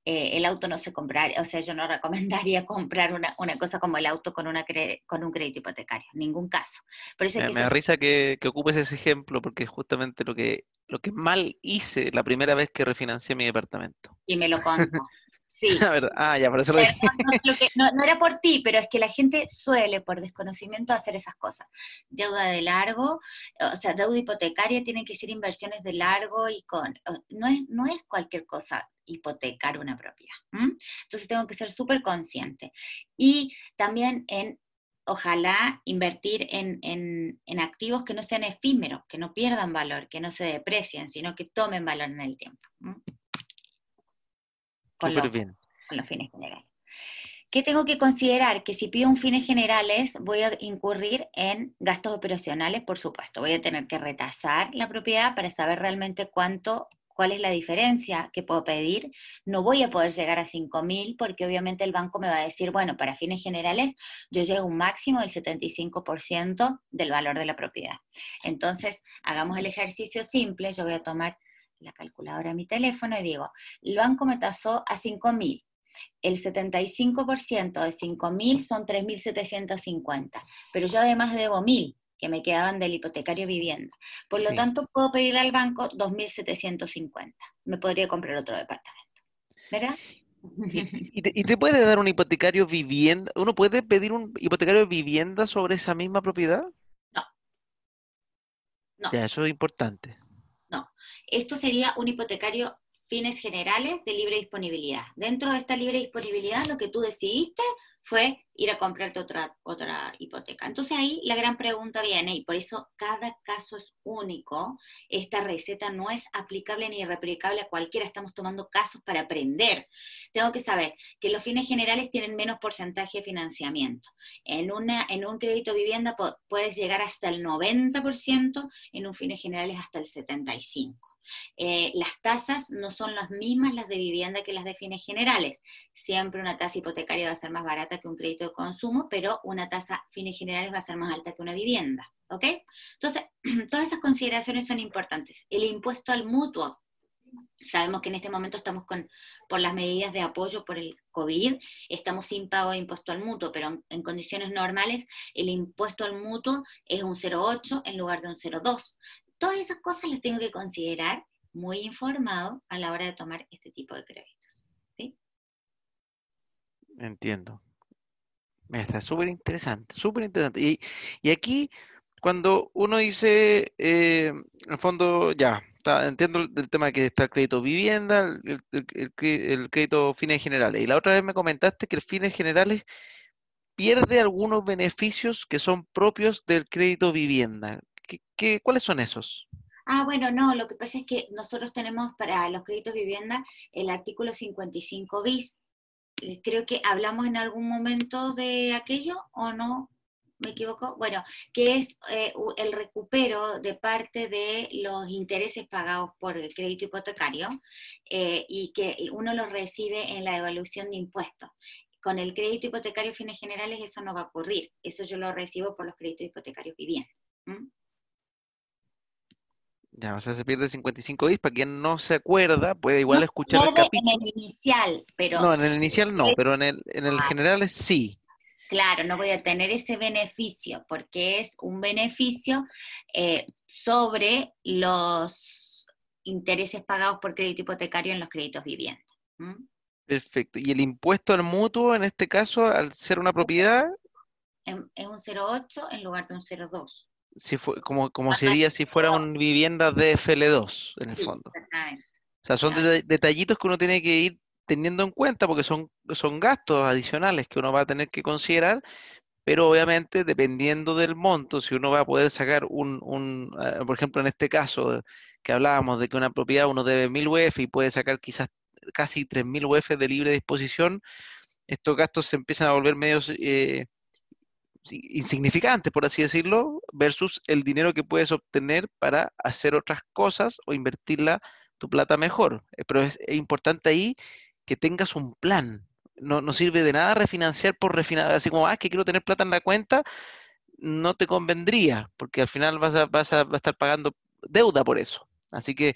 Eh, el auto no se compraría, o sea, yo no (laughs) recomendaría comprar una, cosa como el auto con, una con un crédito hipotecario, en ningún caso. me, da risa que, que, ocupes ese ejemplo, porque es justamente lo que, lo que mal hice la primera vez que refinancié mi departamento. Y me lo contó. (laughs) Sí. (laughs) ah, ya, por eso lo dije. No, era por ti, pero es que la gente suele, por desconocimiento, hacer esas cosas. Deuda de largo, o sea, deuda hipotecaria tienen que ser inversiones de largo y con. No es, no es cualquier cosa hipotecar una propiedad. Entonces tengo que ser súper consciente. Y también en ojalá invertir en, en, activos que no sean efímeros, que no pierdan valor, que no se deprecien, sino que tomen valor en el tiempo con, los, bien. con los fines generales. ¿Qué tengo que considerar? Que si pido un fines generales, voy a incurrir en gastos operacionales, por supuesto. Voy a tener que retasar la propiedad para saber realmente cuánto ¿Cuál es la diferencia que puedo pedir? No voy a poder llegar a 5.000 porque obviamente el banco me va a decir, bueno, para fines generales yo llego a un máximo del 75% del valor de la propiedad. Entonces, hagamos el ejercicio simple, yo voy a tomar la calculadora de mi teléfono y digo, el banco me tasó a 5.000. El 75% de 5.000 son 3.750, pero yo además debo 1.000 que me quedaban del hipotecario vivienda. Por lo tanto, puedo pedirle al banco 2.750. Me podría comprar otro departamento. ¿Verdad? ¿Y, te, puede dar un hipotecario vivienda? ¿Uno puede pedir un hipotecario vivienda sobre esa misma propiedad? No. no. Ya, eso es importante. Esto sería un hipotecario fines generales de libre disponibilidad. Dentro de esta libre disponibilidad, lo que tú decidiste fue ir a comprarte otra, otra hipoteca. Entonces ahí la gran pregunta viene, y por eso cada caso es único, esta receta no es aplicable ni replicable a cualquiera, estamos tomando casos para aprender. Tengo que saber que los fines generales tienen menos porcentaje de financiamiento. En, una, en un crédito vivienda puedes llegar hasta el 90%, en un fines generales hasta el 75%. Eh, las tasas no son las mismas las de vivienda que las de fines generales. Siempre una tasa hipotecaria va a ser más barata que un crédito de consumo, pero una tasa fines generales va a ser más alta que una vivienda. ¿Ok? Entonces, (clears throat) todas esas consideraciones son importantes. El impuesto al mutuo. Sabemos que en este momento estamos con, por las medidas de apoyo por el COVID, estamos sin pago de impuesto al mutuo, pero en, en condiciones normales el impuesto al mutuo es un 0,8 en lugar de un 0,2. Todas esas cosas las tengo que considerar muy informado a la hora de tomar este tipo de créditos. ¿sí? Entiendo. Está súper interesante, súper interesante. Y, aquí, cuando uno dice, eh, en el fondo, ya, entiendo el, tema de que está el crédito vivienda, el, crédito fines generales. Y la otra vez me comentaste que el fines generales pierde algunos beneficios que son propios del crédito vivienda. ¿Qué, cuáles son esos? Ah, bueno, no, lo que pasa es que nosotros tenemos para los créditos vivienda el artículo 55 bis. Eh, creo que hablamos en algún momento de aquello o no, me equivoco. Bueno, que es eh, el recupero de parte de los intereses pagados por el crédito hipotecario eh, y que uno los recibe en la devolución de impuestos. Con el crédito hipotecario fines generales eso no va a ocurrir. Eso yo lo recibo por los créditos hipotecarios vivienda. Ya, o sea, se pierde 55 bis. Para quien no se acuerda, puede igual escuchar el capítulo. en el inicial, pero... No, en el inicial no, pero en el, en el general sí. Claro, no voy a tener ese beneficio, porque es un beneficio eh, sobre los intereses pagados por crédito hipotecario en los créditos vivienda. Perfecto. ¿Y el impuesto al mutuo, en este caso, al ser una propiedad? Es un 0,8 en lugar de un 0,2 si fue, como, como sería si fuera una vivienda de FL2, en el fondo. O sea, son detallitos que uno tiene que ir teniendo en cuenta porque son, son gastos adicionales que uno va a tener que considerar, pero obviamente dependiendo del monto, si uno va a poder sacar un, un eh, por ejemplo, en este caso que hablábamos de que una propiedad uno debe 1000 UF y puede sacar quizás casi 3000 UF de libre disposición, estos gastos se empiezan a volver medios eh, insignificantes, por así decirlo, versus el dinero que puedes obtener para hacer otras cosas o invertirla tu plata mejor. Eh, pero es, importante ahí que tengas un plan. No, no, sirve de nada refinanciar por refinanciar, así como, ah, que quiero tener plata en la cuenta, no te convendría, porque al final vas a, vas a estar pagando deuda por eso. Así que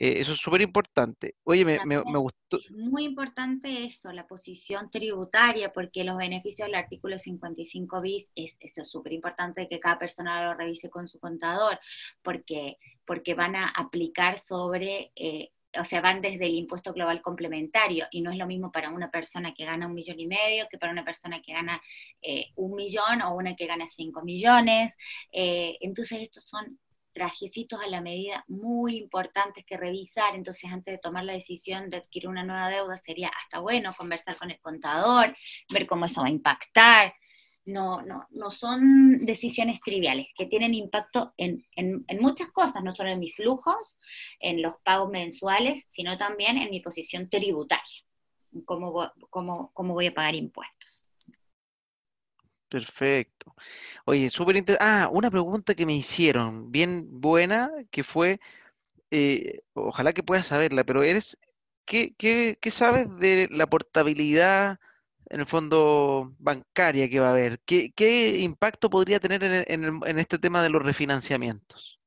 eh, eso es súper importante. Oye, me, me, gustó. Muy importante eso, la posición tributaria, porque los beneficios del artículo 55 bis, es, eso es súper importante que cada persona lo revise con su contador, porque, porque van a aplicar sobre... Eh, o sea, van desde el impuesto global complementario y no es lo mismo para una persona que gana un millón y medio que para una persona que gana eh, un millón o una que gana cinco millones. entonces, estos son trajecitos a la medida muy importantes que revisar, entonces antes de tomar la decisión de adquirir una nueva deuda sería hasta bueno conversar con el contador, ver cómo eso va a impactar. No, no, no son decisiones triviales, que tienen impacto en, muchas cosas, no solo en mis flujos, en los pagos mensuales, sino también en mi posición tributaria, cómo, cómo, cómo voy a pagar impuestos. Perfecto. Oye, súper interesante. Ah, una pregunta que me hicieron, bien buena, que fue, eh, ojalá que puedas saberla, pero eres, ¿qué, qué, qué sabes de la portabilidad en el fondo bancaria que va a haber? ¿Qué, qué impacto podría tener en, en, en este tema de los refinanciamientos?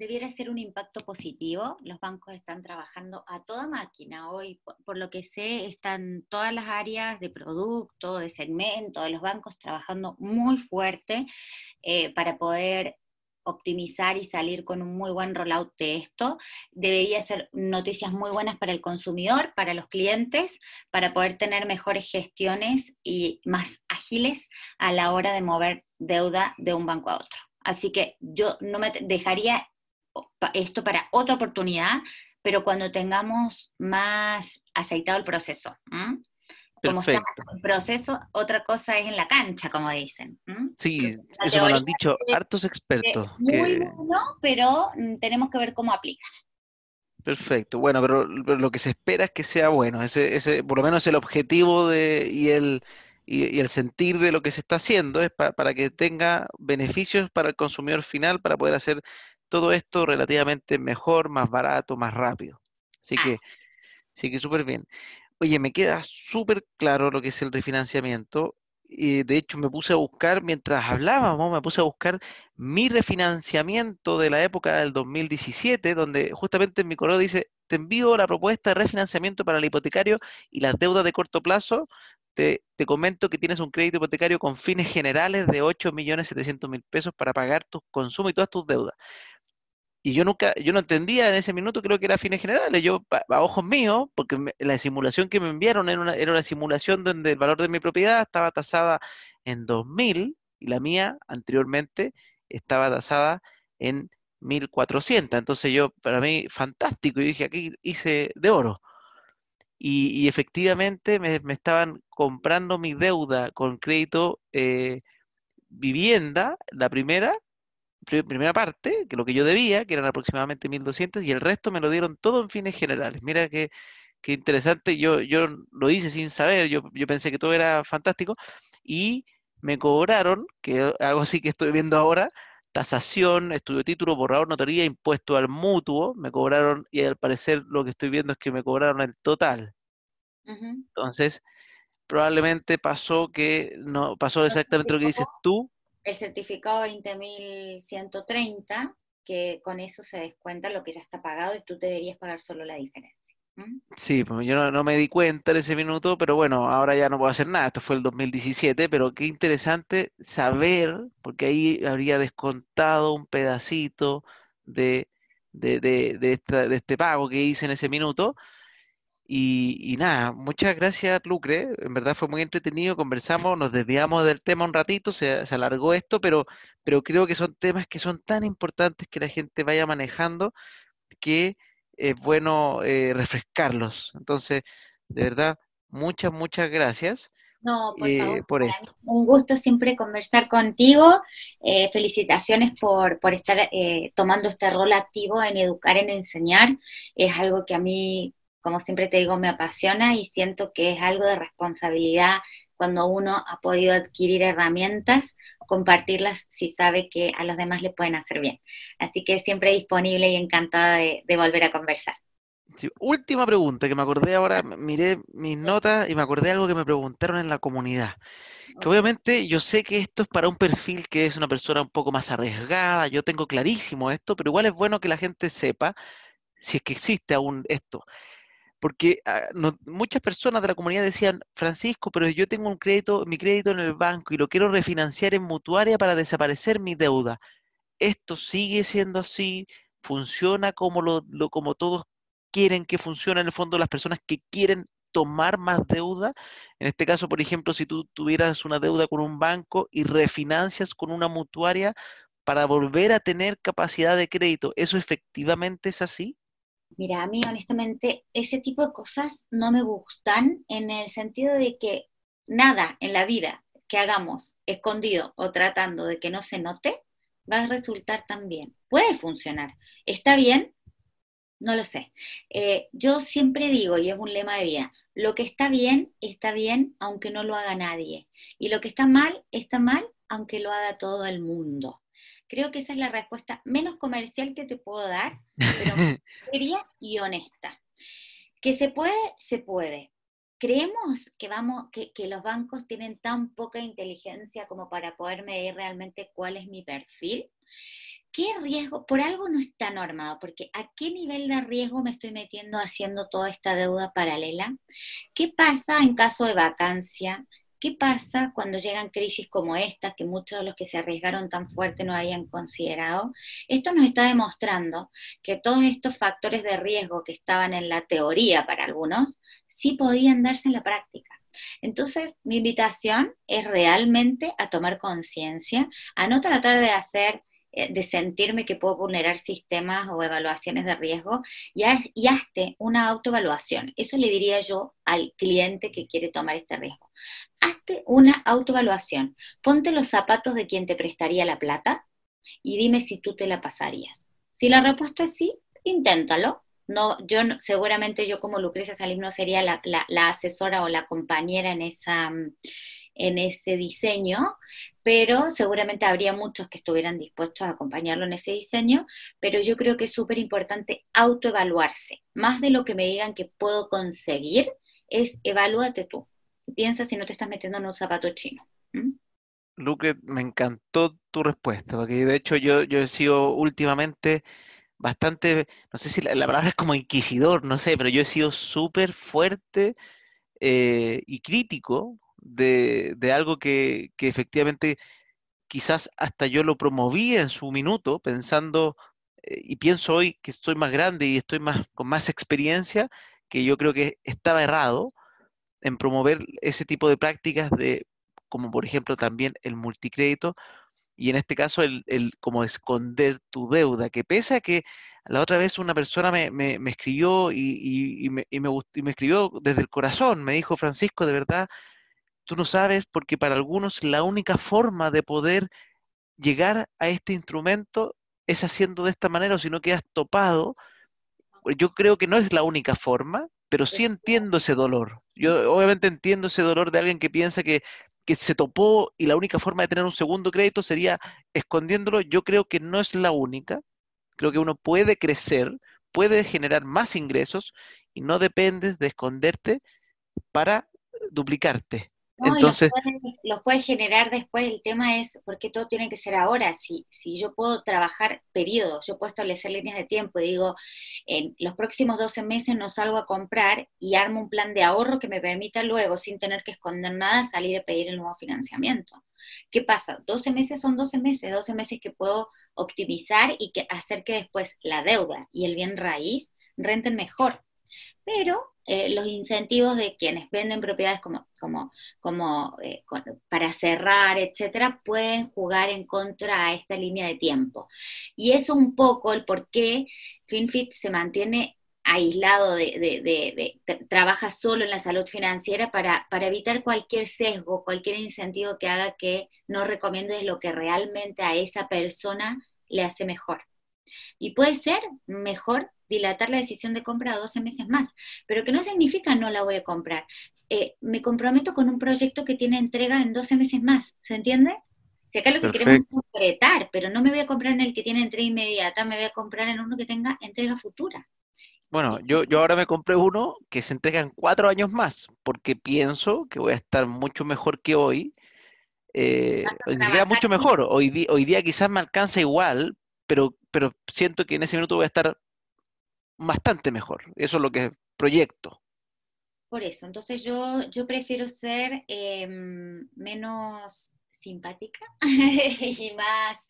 Debiera ser un impacto positivo. Los bancos están trabajando a toda máquina. Hoy, por, lo que sé, están todas las áreas de producto, de segmento, de los bancos trabajando muy fuerte eh, para poder optimizar y salir con un muy buen rollout de esto. Debería ser noticias muy buenas para el consumidor, para los clientes, para poder tener mejores gestiones y más ágiles a la hora de mover deuda de un banco a otro. Así que yo no me dejaría esto para otra oportunidad, pero cuando tengamos más aceitado el proceso. Como está el proceso, otra cosa es en la cancha, como dicen. Sí, eso me lo han dicho hartos expertos. Muy bueno, pero mm, tenemos que ver cómo aplica. Perfecto, bueno, pero, lo que se espera es que sea bueno, ese, ese por lo menos el objetivo de, y, el, y, el sentir de lo que se está haciendo es para que tenga beneficios para el consumidor final, para poder hacer todo esto relativamente mejor, más barato, más rápido. Así que, sí que súper bien. Oye, me queda súper claro lo que es el refinanciamiento. Y de hecho, me puse a buscar, mientras hablábamos, me puse a buscar mi refinanciamiento de la época del 2017, donde justamente en mi correo dice, te envío la propuesta de refinanciamiento para el hipotecario y las deudas de corto plazo. Te, te comento que tienes un crédito hipotecario con fines generales de 8.700.000 pesos para pagar tus consumos y todas tus deudas y yo nunca, yo no entendía en ese minuto, creo que era fines generales, yo a, ojos míos, porque la simulación que me enviaron era una, era una simulación donde el valor de mi propiedad estaba tasada en 2.000 y la mía anteriormente estaba tasada en 1.400. Entonces yo, para mí, fantástico, y dije, aquí hice de oro. Y, efectivamente me, estaban comprando mi deuda con crédito eh, vivienda, la primera, primera parte, que lo que yo debía, que eran aproximadamente 1.200, y el resto me lo dieron todo en fines generales. Mira qué, qué interesante, yo, yo lo hice sin saber, yo, yo pensé que todo era fantástico, y me cobraron, que algo así que estoy viendo ahora, tasación, estudio título, borrador, notaría, impuesto al mutuo, me cobraron, y al parecer lo que estoy viendo es que me cobraron el total. Entonces, probablemente pasó que no pasó exactamente lo que dices tú, el certificado 20.130, que con eso se descuenta lo que ya está pagado y tú deberías pagar solo la diferencia. Sí, pues yo no, me di cuenta en ese minuto, pero bueno, ahora ya no puedo hacer nada. Esto fue el 2017, pero qué interesante saber, porque ahí habría descontado un pedacito de, de, de este pago que hice en ese minuto y, nada, muchas gracias, Lucre. En verdad fue muy entretenido, conversamos, nos desviamos del tema un ratito, se, alargó esto, pero, pero creo que son temas que son tan importantes que la gente vaya manejando que es bueno eh, refrescarlos. Entonces, de verdad, muchas, muchas gracias. No, por, eh, por esto. Un gusto siempre conversar contigo. Eh, felicitaciones por, por estar tomando este rol activo en educar, en enseñar. Es algo que a mí como siempre te digo, me apasiona y siento que es algo de responsabilidad cuando uno ha podido adquirir herramientas, compartirlas si sabe que a los demás le pueden hacer bien. Así que siempre disponible y encantada de, volver a conversar. última pregunta que me acordé ahora, miré mis notas y me acordé algo que me preguntaron en la comunidad. Que obviamente yo sé que esto es para un perfil que es una persona un poco más arriesgada, yo tengo clarísimo esto, pero igual es bueno que la gente sepa si es que existe aún esto porque ah, muchas personas de la comunidad decían, Francisco, pero yo tengo un crédito, mi crédito en el banco y lo quiero refinanciar en mutuaria para desaparecer mi deuda. ¿Esto sigue siendo así? ¿Funciona como, lo, como todos quieren que funcione en el fondo las personas que quieren tomar más deuda? En este caso, por ejemplo, si tú tuvieras una deuda con un banco y refinancias con una mutuaria para volver a tener capacidad de crédito, ¿eso efectivamente es así? Mira, a mí honestamente ese tipo de cosas no me gustan en el sentido de que nada en la vida que hagamos escondido o tratando de que no se note va a resultar tan bien. Puede funcionar. ¿Está bien? No lo sé. Eh, yo siempre digo, y es un lema de vida, lo que está bien, está bien aunque no lo haga nadie. Y lo que está mal, está mal aunque lo haga todo el mundo. Creo que esa es la respuesta menos comercial que te puedo dar, pero (laughs) seria y honesta. Que se puede, se puede. Creemos que, vamos, que, que los bancos tienen tan poca inteligencia como para poder medir realmente cuál es mi perfil. ¿qué riesgo? Por algo no está normado, porque ¿a qué nivel de riesgo me estoy metiendo haciendo toda esta deuda paralela? ¿Qué pasa en caso de vacancia? ¿Qué pasa cuando llegan crisis como esta, que muchos de los que se arriesgaron tan fuerte no habían considerado? Esto nos está demostrando que todos estos factores de riesgo que estaban en la teoría para algunos, sí podían darse en la práctica. Entonces, mi invitación es realmente a tomar conciencia, a no tratar de hacer eh, de sentirme que puedo vulnerar sistemas o evaluaciones de riesgo y, hazte una autoevaluación. Eso le diría yo al cliente que quiere tomar este riesgo. Hazte una autoevaluación. Ponte los zapatos de quien te prestaría la plata y dime si tú te la pasarías. Si la respuesta es sí, inténtalo. No, yo seguramente yo como Lucrecia Salim no sería la, asesora o la compañera en esa en ese diseño, pero seguramente habría muchos que estuvieran dispuestos a acompañarlo en ese diseño, pero yo creo que es súper importante autoevaluarse. Más de lo que me digan que puedo conseguir, es evalúate tú. Piensa si no te estás metiendo en un zapato chino. Luque, me encantó tu respuesta, porque de hecho yo, yo he sido últimamente bastante, no sé si la, palabra es como inquisidor, no sé, pero yo he sido súper fuerte eh, y crítico de, algo que, efectivamente quizás hasta yo lo promoví en su minuto, pensando, eh, y pienso hoy que estoy más grande y estoy más, con más experiencia, que yo creo que estaba errado en promover ese tipo de prácticas de, como por ejemplo también el multicrédito, y en este caso el, el como esconder tu deuda, que pese a que la otra vez una persona me, me, escribió y, y, me, y, me, y me escribió desde el corazón, me dijo, Francisco, de verdad, Tú no sabes porque para algunos la única forma de poder llegar a este instrumento es haciendo de esta manera o si no quedas topado. Yo creo que no es la única forma, pero sí entiendo ese dolor. Yo obviamente entiendo ese dolor de alguien que piensa que, que se topó y la única forma de tener un segundo crédito sería escondiéndolo. Yo creo que no es la única. Creo que uno puede crecer, puede generar más ingresos y no dependes de esconderte para duplicarte. Entonces, los puedes, generar después. El tema es por qué todo tiene que ser ahora. Si, si yo puedo trabajar periodos, yo puedo establecer líneas de tiempo y digo, en los próximos 12 meses no salgo a comprar y armo un plan de ahorro que me permita luego, sin tener que esconder nada, salir a pedir el nuevo financiamiento. ¿Qué pasa? 12 meses son 12 meses, 12 meses que puedo optimizar y que hacer que después la deuda y el bien raíz renten mejor. Pero eh, los incentivos de quienes venden propiedades como, como, como eh, para cerrar, etcétera, pueden jugar en contra a esta línea de tiempo. Y es un poco el por qué FinFit se mantiene aislado de, trabaja solo en la salud financiera para, para, evitar cualquier sesgo, cualquier incentivo que haga que no recomiendes lo que realmente a esa persona le hace mejor. Y puede ser mejor dilatar la decisión de compra a 12 meses más, pero que no significa no la voy a comprar. Eh, me comprometo con un proyecto que tiene entrega en 12 meses más, ¿se entiende? Si acá lo que queremos es concretar, pero no me voy a comprar en el que tiene entrega inmediata, me voy a comprar en uno que tenga entrega futura. Bueno, yo, yo ahora me compré uno que se entrega en cuatro años más, porque pienso que voy a estar mucho mejor que hoy. Eh, ni siquiera mucho mejor. Hoy, hoy día quizás me alcanza igual, pero, pero siento que en ese minuto voy a estar bastante mejor. Eso es lo que proyecto. Por eso, entonces yo, yo prefiero ser em, menos simpática (laughs) y más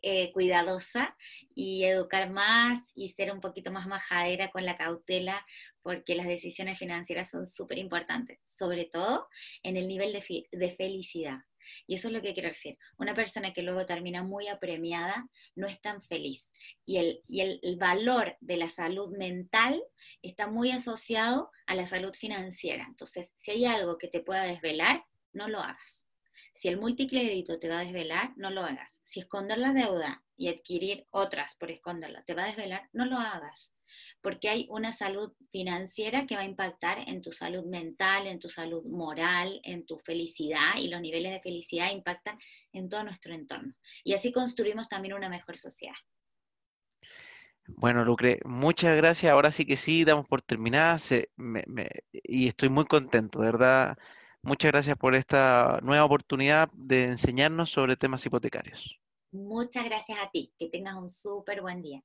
eh, cuidadosa y educar más y ser un poquito más majadera con la cautela porque las decisiones financieras son súper importantes, sobre todo en el nivel de, de felicidad. Y eso es lo que quiero decir. Una persona que luego termina muy apremiada no es tan feliz. Y el, y el, valor de la salud mental está muy asociado a la salud financiera. Entonces, si hay algo que te pueda desvelar, no lo hagas. Si el multicrédito te va a desvelar, no lo hagas. Si esconder la deuda y adquirir otras por esconderla te va a desvelar, no lo hagas. Porque hay una salud financiera que va a impactar en tu salud mental, en tu salud moral, en tu felicidad y los niveles de felicidad impactan en todo nuestro entorno. Y así construimos también una mejor sociedad. Bueno, Lucre, muchas gracias. Ahora sí que sí, damos por terminada y estoy muy contento, de verdad. Muchas gracias por esta nueva oportunidad de enseñarnos sobre temas hipotecarios. Muchas gracias a ti. Que tengas un súper buen día.